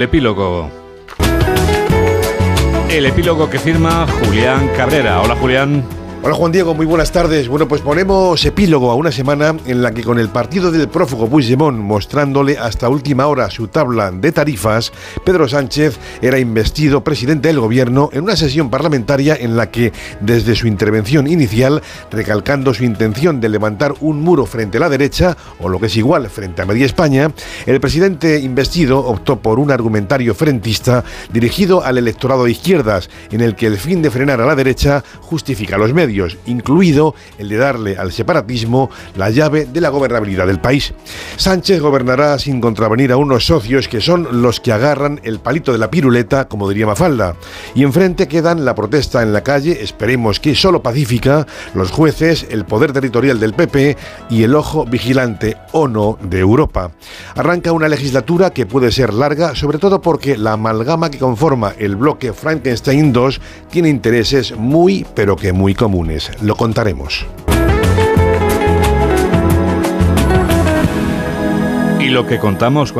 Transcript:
El epílogo. El epílogo que firma Julián Cabrera. Hola Julián. Hola Juan Diego, muy buenas tardes. Bueno, pues ponemos epílogo a una semana en la que con el partido del prófugo Puigdemont mostrándole hasta última hora su tabla de tarifas, Pedro Sánchez era investido presidente del gobierno en una sesión parlamentaria en la que, desde su intervención inicial, recalcando su intención de levantar un muro frente a la derecha, o lo que es igual, frente a media España, el presidente investido optó por un argumentario frentista dirigido al electorado de izquierdas, en el que el fin de frenar a la derecha justifica los medios incluido el de darle al separatismo la llave de la gobernabilidad del país. Sánchez gobernará sin contravenir a unos socios que son los que agarran el palito de la piruleta, como diría Mafalda. Y enfrente quedan la protesta en la calle, esperemos que solo pacífica, los jueces, el poder territorial del PP y el ojo vigilante o no de Europa. Arranca una legislatura que puede ser larga, sobre todo porque la amalgama que conforma el bloque Frankenstein 2 tiene intereses muy, pero que muy Lo contaremos. Y lo que contamos